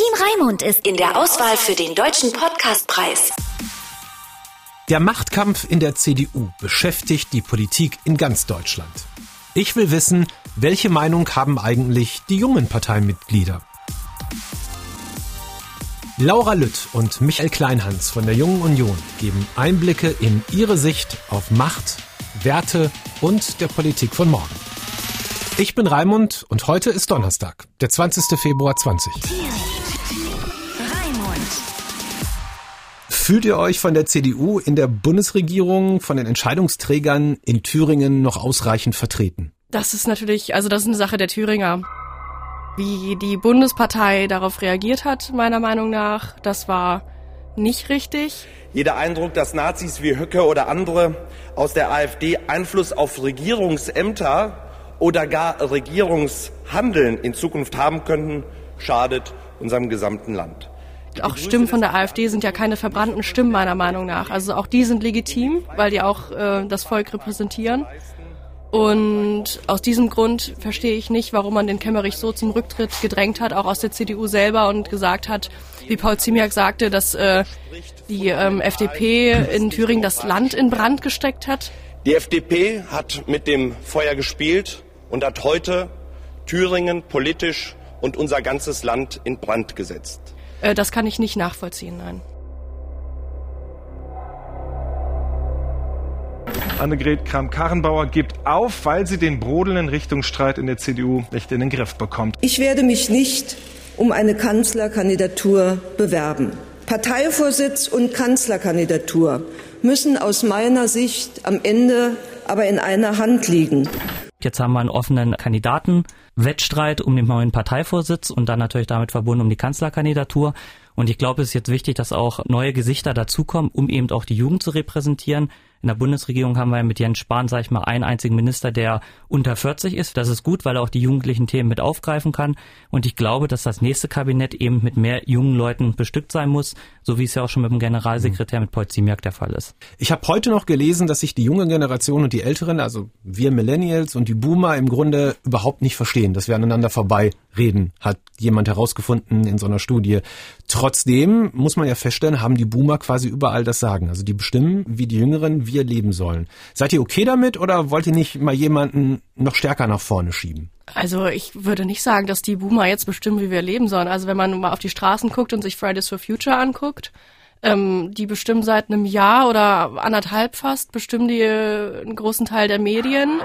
Team Raimund ist in der Auswahl für den Deutschen Podcastpreis. Der Machtkampf in der CDU beschäftigt die Politik in ganz Deutschland. Ich will wissen, welche Meinung haben eigentlich die jungen Parteimitglieder? Laura Lütt und Michael Kleinhans von der Jungen Union geben Einblicke in ihre Sicht auf Macht, Werte und der Politik von morgen. Ich bin Raimund und heute ist Donnerstag, der 20. Februar 20. Fühlt ihr euch von der CDU in der Bundesregierung, von den Entscheidungsträgern in Thüringen noch ausreichend vertreten? Das ist natürlich, also das ist eine Sache der Thüringer. Wie die Bundespartei darauf reagiert hat, meiner Meinung nach, das war nicht richtig. Jeder Eindruck, dass Nazis wie Höcke oder andere aus der AfD Einfluss auf Regierungsämter oder gar Regierungshandeln in Zukunft haben könnten, schadet unserem gesamten Land. Auch Stimmen von der AfD sind ja keine verbrannten Stimmen meiner Meinung nach. Also auch die sind legitim, weil die auch äh, das Volk repräsentieren. Und aus diesem Grund verstehe ich nicht, warum man den Kemmerich so zum Rücktritt gedrängt hat, auch aus der CDU selber und gesagt hat, wie Paul Ziemiak sagte, dass äh, die ähm, FDP in Thüringen das Land in Brand gesteckt hat. Die FDP hat mit dem Feuer gespielt und hat heute Thüringen politisch und unser ganzes Land in Brand gesetzt. Äh, das kann ich nicht nachvollziehen, nein. Annegret Kramp-Karrenbauer gibt auf, weil sie den brodelnden Richtungsstreit in der CDU nicht in den Griff bekommt. Ich werde mich nicht um eine Kanzlerkandidatur bewerben. Parteivorsitz und Kanzlerkandidatur müssen aus meiner Sicht am Ende aber in einer Hand liegen. Jetzt haben wir einen offenen Kandidatenwettstreit um den neuen Parteivorsitz und dann natürlich damit verbunden um die Kanzlerkandidatur. Und ich glaube, es ist jetzt wichtig, dass auch neue Gesichter dazukommen, um eben auch die Jugend zu repräsentieren. In der Bundesregierung haben wir mit Jens Spahn, sage ich mal, einen einzigen Minister, der unter 40 ist. Das ist gut, weil er auch die jugendlichen Themen mit aufgreifen kann. Und ich glaube, dass das nächste Kabinett eben mit mehr jungen Leuten bestückt sein muss, so wie es ja auch schon mit dem Generalsekretär mit Paul Ziemiak der Fall ist. Ich habe heute noch gelesen, dass sich die junge Generation und die Älteren, also wir Millennials und die Boomer im Grunde überhaupt nicht verstehen, dass wir aneinander vorbeireden, hat jemand herausgefunden in so einer Studie. Trotzdem muss man ja feststellen, haben die Boomer quasi überall das Sagen. Also die bestimmen, wie die Jüngeren wir leben sollen. Seid ihr okay damit oder wollt ihr nicht mal jemanden noch stärker nach vorne schieben? Also ich würde nicht sagen, dass die Boomer jetzt bestimmen, wie wir leben sollen. Also wenn man mal auf die Straßen guckt und sich Fridays for Future anguckt, ähm, die bestimmen seit einem Jahr oder anderthalb fast, bestimmen die äh, einen großen Teil der Medien. Wir sind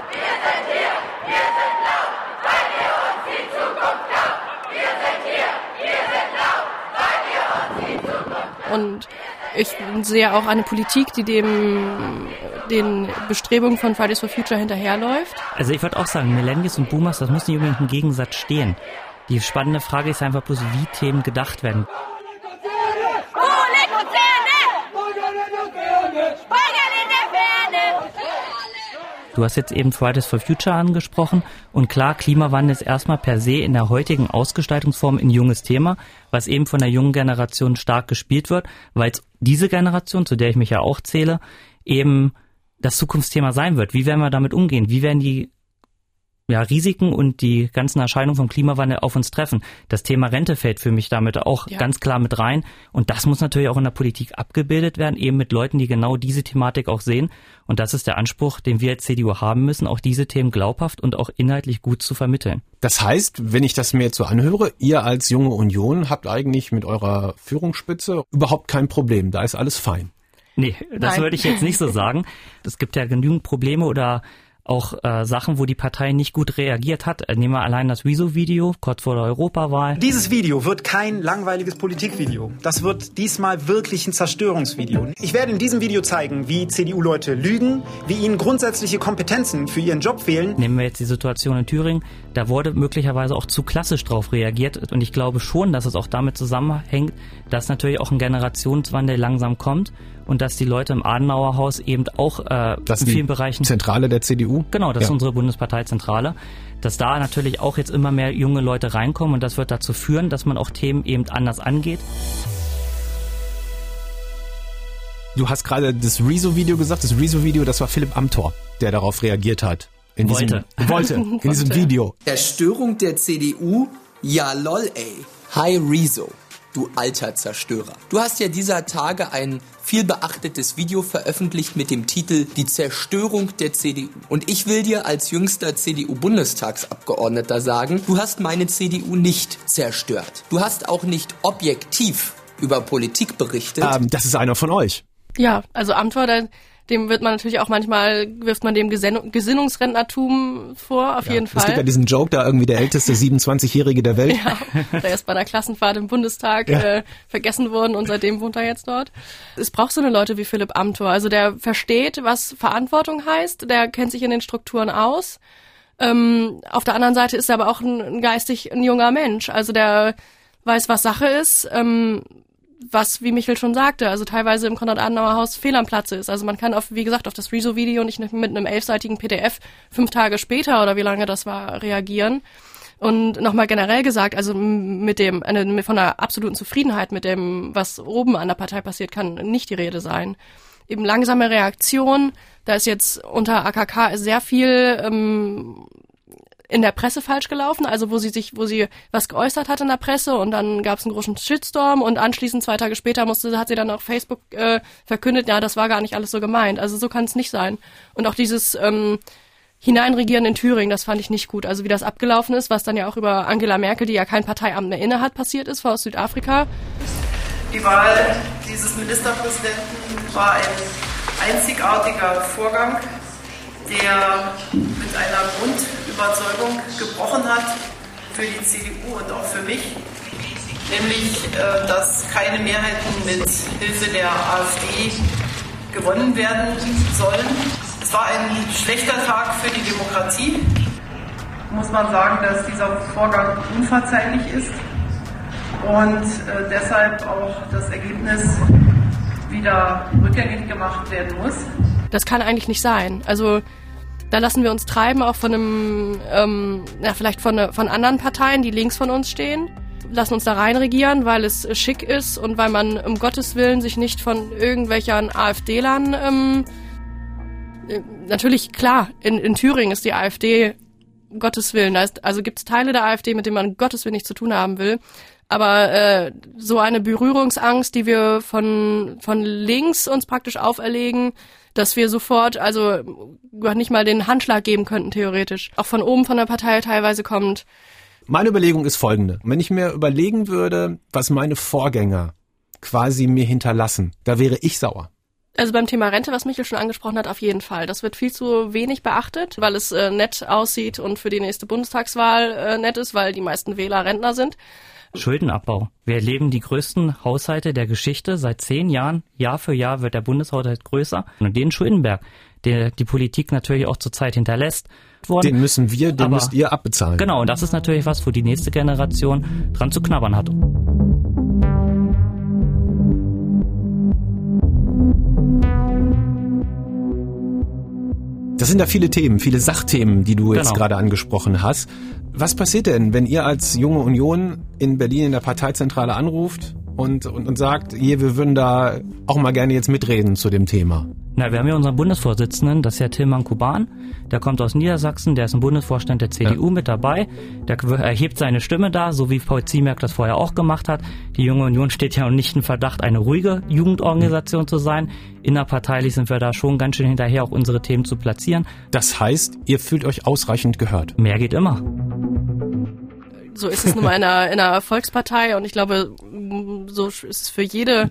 hier, wir sind laut, weil ihr uns die Zukunft glaubt. Wir sind hier, wir sind laut, weil ihr uns die Zukunft glaubt. Und ich sehe auch eine Politik, die dem den Bestrebungen von Fridays for Future hinterherläuft. Also ich würde auch sagen, Millennials und Boomers, das muss nicht unbedingt im Gegensatz stehen. Die spannende Frage ist einfach bloß, wie Themen gedacht werden. Du hast jetzt eben Fridays for Future angesprochen und klar, Klimawandel ist erstmal per se in der heutigen Ausgestaltungsform ein junges Thema, was eben von der jungen Generation stark gespielt wird, weil es diese Generation, zu der ich mich ja auch zähle, eben das Zukunftsthema sein wird. Wie werden wir damit umgehen? Wie werden die ja, Risiken und die ganzen Erscheinungen vom Klimawandel auf uns treffen. Das Thema Rente fällt für mich damit auch ja. ganz klar mit rein. Und das muss natürlich auch in der Politik abgebildet werden, eben mit Leuten, die genau diese Thematik auch sehen. Und das ist der Anspruch, den wir als CDU haben müssen, auch diese Themen glaubhaft und auch inhaltlich gut zu vermitteln. Das heißt, wenn ich das mir jetzt so anhöre, ihr als junge Union habt eigentlich mit eurer Führungsspitze überhaupt kein Problem. Da ist alles fein. Nee, das Nein. würde ich jetzt nicht so sagen. Es gibt ja genügend Probleme oder auch äh, Sachen, wo die Partei nicht gut reagiert hat. Nehmen wir allein das Wieso-Video kurz vor der Europawahl. Dieses Video wird kein langweiliges Politikvideo. Das wird diesmal wirklich ein Zerstörungsvideo. Ich werde in diesem Video zeigen, wie CDU-Leute lügen, wie ihnen grundsätzliche Kompetenzen für ihren Job fehlen. Nehmen wir jetzt die Situation in Thüringen. Da wurde möglicherweise auch zu klassisch drauf reagiert. Und ich glaube schon, dass es auch damit zusammenhängt, dass natürlich auch ein Generationswandel langsam kommt und dass die Leute im Adenauerhaus eben auch äh, das in vielen Bereichen Zentrale der CDU genau das ja. ist unsere Bundesparteizentrale dass da natürlich auch jetzt immer mehr junge Leute reinkommen und das wird dazu führen dass man auch Themen eben anders angeht Du hast gerade das Rezo-Video gesagt. Das Rezo-Video, das war Philipp Amthor, der darauf reagiert hat. In wollte. Diesem, wollte. In diesem Video. Erstörung der CDU? Ja, lol, ey. Hi, Rezo. Du alter Zerstörer. Du hast ja dieser Tage ein viel beachtetes Video veröffentlicht mit dem Titel Die Zerstörung der CDU. Und ich will dir als jüngster CDU-Bundestagsabgeordneter sagen, du hast meine CDU nicht zerstört. Du hast auch nicht objektiv über Politik berichtet. Ähm, das ist einer von euch. Ja, also Amtor, dem wird man natürlich auch manchmal, wirft man dem Gesin Gesinnungsrentnertum vor, auf ja, jeden Fall. Es gibt ja diesen Joke, da irgendwie der älteste 27-Jährige der Welt. Ja, der ist bei einer Klassenfahrt im Bundestag ja. äh, vergessen worden und seitdem wohnt er jetzt dort. Es braucht so eine Leute wie Philipp Amthor, also der versteht, was Verantwortung heißt, der kennt sich in den Strukturen aus. Ähm, auf der anderen Seite ist er aber auch ein, ein geistig ein junger Mensch, also der weiß, was Sache ist, ähm, was, wie Michael schon sagte, also teilweise im Konrad-Adenauer-Haus fehl am Platze ist. Also man kann auf, wie gesagt, auf das Rezo-Video nicht mit einem elfseitigen PDF fünf Tage später oder wie lange das war, reagieren. Und nochmal generell gesagt, also mit dem, eine, von einer absoluten Zufriedenheit mit dem, was oben an der Partei passiert, kann nicht die Rede sein. Eben langsame Reaktion, da ist jetzt unter AKK sehr viel ähm, in der Presse falsch gelaufen, also wo sie sich, wo sie was geäußert hat in der Presse und dann gab es einen großen Shitstorm und anschließend zwei Tage später musste, hat sie dann auf Facebook äh, verkündet, ja, das war gar nicht alles so gemeint. Also so kann es nicht sein. Und auch dieses ähm, Hineinregieren in Thüringen, das fand ich nicht gut. Also wie das abgelaufen ist, was dann ja auch über Angela Merkel, die ja kein Parteiamt mehr inne hat, passiert ist, aus Südafrika. Die Wahl dieses Ministerpräsidenten war ein einzigartiger Vorgang, der mit einer Grundüberzeugung gebrochen hat für die CDU und auch für mich, nämlich äh, dass keine Mehrheiten mit Hilfe der AfD gewonnen werden sollen. Es war ein schlechter Tag für die Demokratie. Muss man sagen, dass dieser Vorgang unverzeihlich ist und äh, deshalb auch das Ergebnis wieder rückgängig gemacht werden muss. Das kann eigentlich nicht sein. Also da lassen wir uns treiben, auch von einem, ähm, ja, vielleicht von, von anderen Parteien, die links von uns stehen. Lassen uns da reinregieren, weil es schick ist und weil man um Gottes Willen sich nicht von irgendwelchen AfD-Lern ähm, äh, natürlich klar, in, in Thüringen ist die AfD um Gottes Willen. Da ist, also gibt es Teile der AfD, mit denen man um Gottes Willen nichts zu tun haben will. Aber äh, so eine Berührungsangst, die wir von, von links uns praktisch auferlegen, dass wir sofort, also nicht mal den Handschlag geben könnten, theoretisch. Auch von oben von der Partei teilweise kommt. Meine Überlegung ist folgende. Wenn ich mir überlegen würde, was meine Vorgänger quasi mir hinterlassen, da wäre ich sauer. Also beim Thema Rente, was Michael schon angesprochen hat, auf jeden Fall. Das wird viel zu wenig beachtet, weil es äh, nett aussieht und für die nächste Bundestagswahl äh, nett ist, weil die meisten Wähler Rentner sind. Schuldenabbau. Wir erleben die größten Haushalte der Geschichte. Seit zehn Jahren, Jahr für Jahr wird der Bundeshaushalt größer. Und den Schuldenberg, der die Politik natürlich auch zurzeit hinterlässt, worden. Den müssen wir, den Aber, müsst ihr abbezahlen. Genau, und das ist natürlich was, wo die nächste Generation dran zu knabbern hat. Das sind da viele Themen, viele Sachthemen, die du genau. jetzt gerade angesprochen hast. Was passiert denn, wenn ihr als junge Union in Berlin in der Parteizentrale anruft und, und, und sagt, hier, wir würden da auch mal gerne jetzt mitreden zu dem Thema? Na, wir haben ja unseren Bundesvorsitzenden, das ist ja Tilman Kuban. Der kommt aus Niedersachsen, der ist im Bundesvorstand der CDU ja. mit dabei. Der erhebt seine Stimme da, so wie Paul Ziemiak das vorher auch gemacht hat. Die Junge Union steht ja nicht in Verdacht, eine ruhige Jugendorganisation mhm. zu sein. Innerparteilich sind wir da schon ganz schön hinterher, auch unsere Themen zu platzieren. Das heißt, ihr fühlt euch ausreichend gehört. Mehr geht immer. So ist es nun mal in einer, in einer Volkspartei und ich glaube, so ist es für jede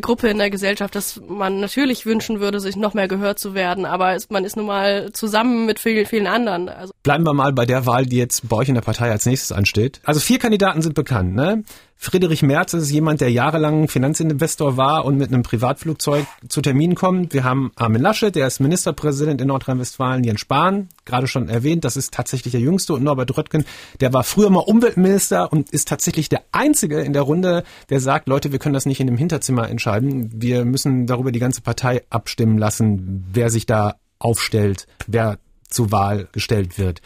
Gruppe in der Gesellschaft, dass man natürlich wünschen würde, sich noch mehr gehört zu werden, aber man ist nun mal zusammen mit vielen, vielen anderen. Also Bleiben wir mal bei der Wahl, die jetzt bei euch in der Partei als nächstes ansteht. Also vier Kandidaten sind bekannt, ne? Friedrich Merz ist jemand, der jahrelang Finanzinvestor war und mit einem Privatflugzeug zu Terminen kommt. Wir haben Armin Laschet, der ist Ministerpräsident in Nordrhein-Westfalen, Jens Spahn, gerade schon erwähnt, das ist tatsächlich der Jüngste und Norbert Röttgen, der war früher mal Umweltminister und ist tatsächlich der Einzige in der Runde, der sagt, Leute, wir können das nicht in dem Hinterzimmer entscheiden. Wir müssen darüber die ganze Partei abstimmen lassen, wer sich da aufstellt, wer zur Wahl gestellt wird.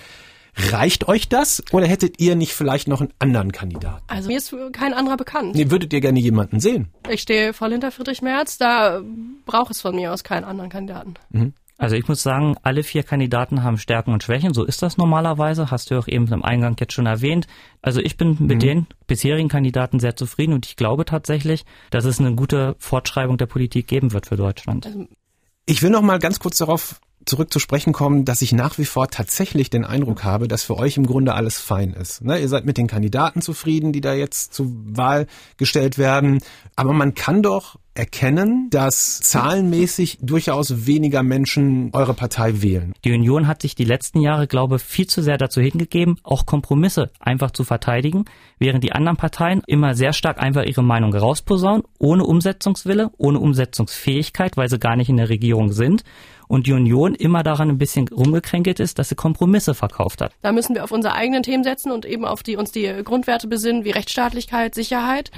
Reicht euch das oder hättet ihr nicht vielleicht noch einen anderen Kandidaten? Also mir ist kein anderer bekannt. Nee, würdet ihr gerne jemanden sehen? Ich stehe voll hinter Friedrich Merz, da braucht es von mir aus keinen anderen Kandidaten. Mhm. Also ich muss sagen, alle vier Kandidaten haben Stärken und Schwächen. So ist das normalerweise. Hast du auch eben im Eingang jetzt schon erwähnt. Also ich bin mit mhm. den bisherigen Kandidaten sehr zufrieden und ich glaube tatsächlich, dass es eine gute Fortschreibung der Politik geben wird für Deutschland. Also ich will noch mal ganz kurz darauf zurück zu sprechen kommen, dass ich nach wie vor tatsächlich den Eindruck habe, dass für euch im Grunde alles fein ist. Ne? Ihr seid mit den Kandidaten zufrieden, die da jetzt zur Wahl gestellt werden. Aber man kann doch erkennen, dass zahlenmäßig durchaus weniger Menschen eure Partei wählen. Die Union hat sich die letzten Jahre, glaube ich, viel zu sehr dazu hingegeben, auch Kompromisse einfach zu verteidigen, während die anderen Parteien immer sehr stark einfach ihre Meinung rausposaunen, ohne Umsetzungswille, ohne Umsetzungsfähigkeit, weil sie gar nicht in der Regierung sind und die Union immer daran ein bisschen rumgekränkelt ist, dass sie Kompromisse verkauft hat. Da müssen wir auf unsere eigenen Themen setzen und eben auf die uns die Grundwerte besinnen, wie Rechtsstaatlichkeit, Sicherheit.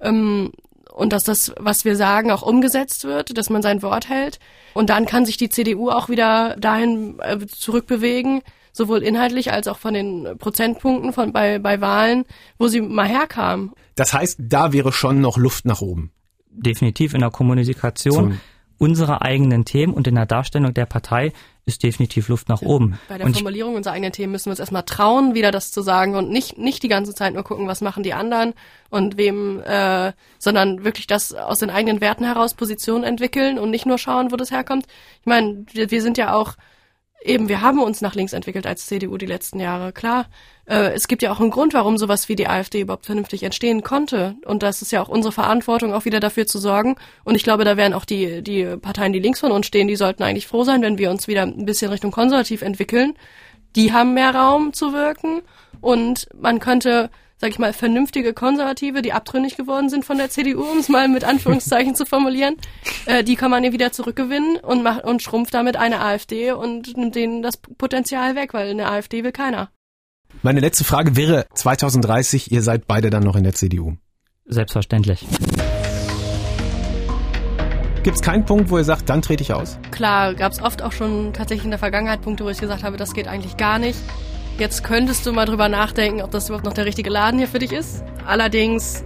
Ähm, und dass das, was wir sagen, auch umgesetzt wird, dass man sein Wort hält. Und dann kann sich die CDU auch wieder dahin äh, zurückbewegen, sowohl inhaltlich als auch von den Prozentpunkten von bei, bei Wahlen, wo sie mal herkam. Das heißt, da wäre schon noch Luft nach oben. Definitiv in der Kommunikation. Zum unserer eigenen Themen und in der Darstellung der Partei ist definitiv Luft nach oben. Bei der und Formulierung unserer eigenen Themen müssen wir uns erstmal trauen, wieder das zu sagen und nicht nicht die ganze Zeit nur gucken, was machen die anderen und wem, äh, sondern wirklich das aus den eigenen Werten heraus Positionen entwickeln und nicht nur schauen, wo das herkommt. Ich meine, wir, wir sind ja auch eben, wir haben uns nach links entwickelt als CDU die letzten Jahre. Klar, äh, es gibt ja auch einen Grund, warum sowas wie die AfD überhaupt vernünftig entstehen konnte. Und das ist ja auch unsere Verantwortung, auch wieder dafür zu sorgen. Und ich glaube, da wären auch die, die Parteien, die links von uns stehen, die sollten eigentlich froh sein, wenn wir uns wieder ein bisschen Richtung konservativ entwickeln. Die haben mehr Raum zu wirken und man könnte sag ich mal, vernünftige Konservative, die abtrünnig geworden sind von der CDU, um es mal mit Anführungszeichen zu formulieren, äh, die kann man ja wieder zurückgewinnen und macht und schrumpft damit eine AfD und nimmt denen das Potenzial weg, weil eine AfD will keiner. Meine letzte Frage wäre 2030, ihr seid beide dann noch in der CDU. Selbstverständlich. Gibt es keinen Punkt, wo ihr sagt, dann trete ich aus? Klar, gab es oft auch schon tatsächlich in der Vergangenheit Punkte, wo ich gesagt habe, das geht eigentlich gar nicht. Jetzt könntest du mal drüber nachdenken, ob das überhaupt noch der richtige Laden hier für dich ist. Allerdings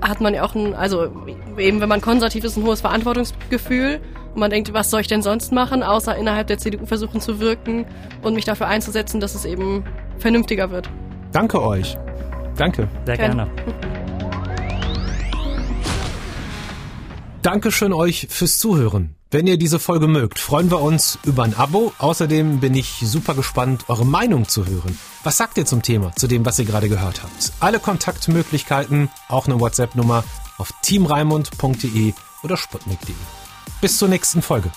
hat man ja auch ein, also eben wenn man konservativ ist, ein hohes Verantwortungsgefühl und man denkt, was soll ich denn sonst machen, außer innerhalb der CDU versuchen zu wirken und mich dafür einzusetzen, dass es eben vernünftiger wird. Danke euch. Danke. Sehr gerne. Dankeschön euch fürs Zuhören. Wenn ihr diese Folge mögt, freuen wir uns über ein Abo. Außerdem bin ich super gespannt, eure Meinung zu hören. Was sagt ihr zum Thema, zu dem, was ihr gerade gehört habt? Alle Kontaktmöglichkeiten, auch eine WhatsApp-Nummer auf teamreimund.de oder sputnik.de. Bis zur nächsten Folge.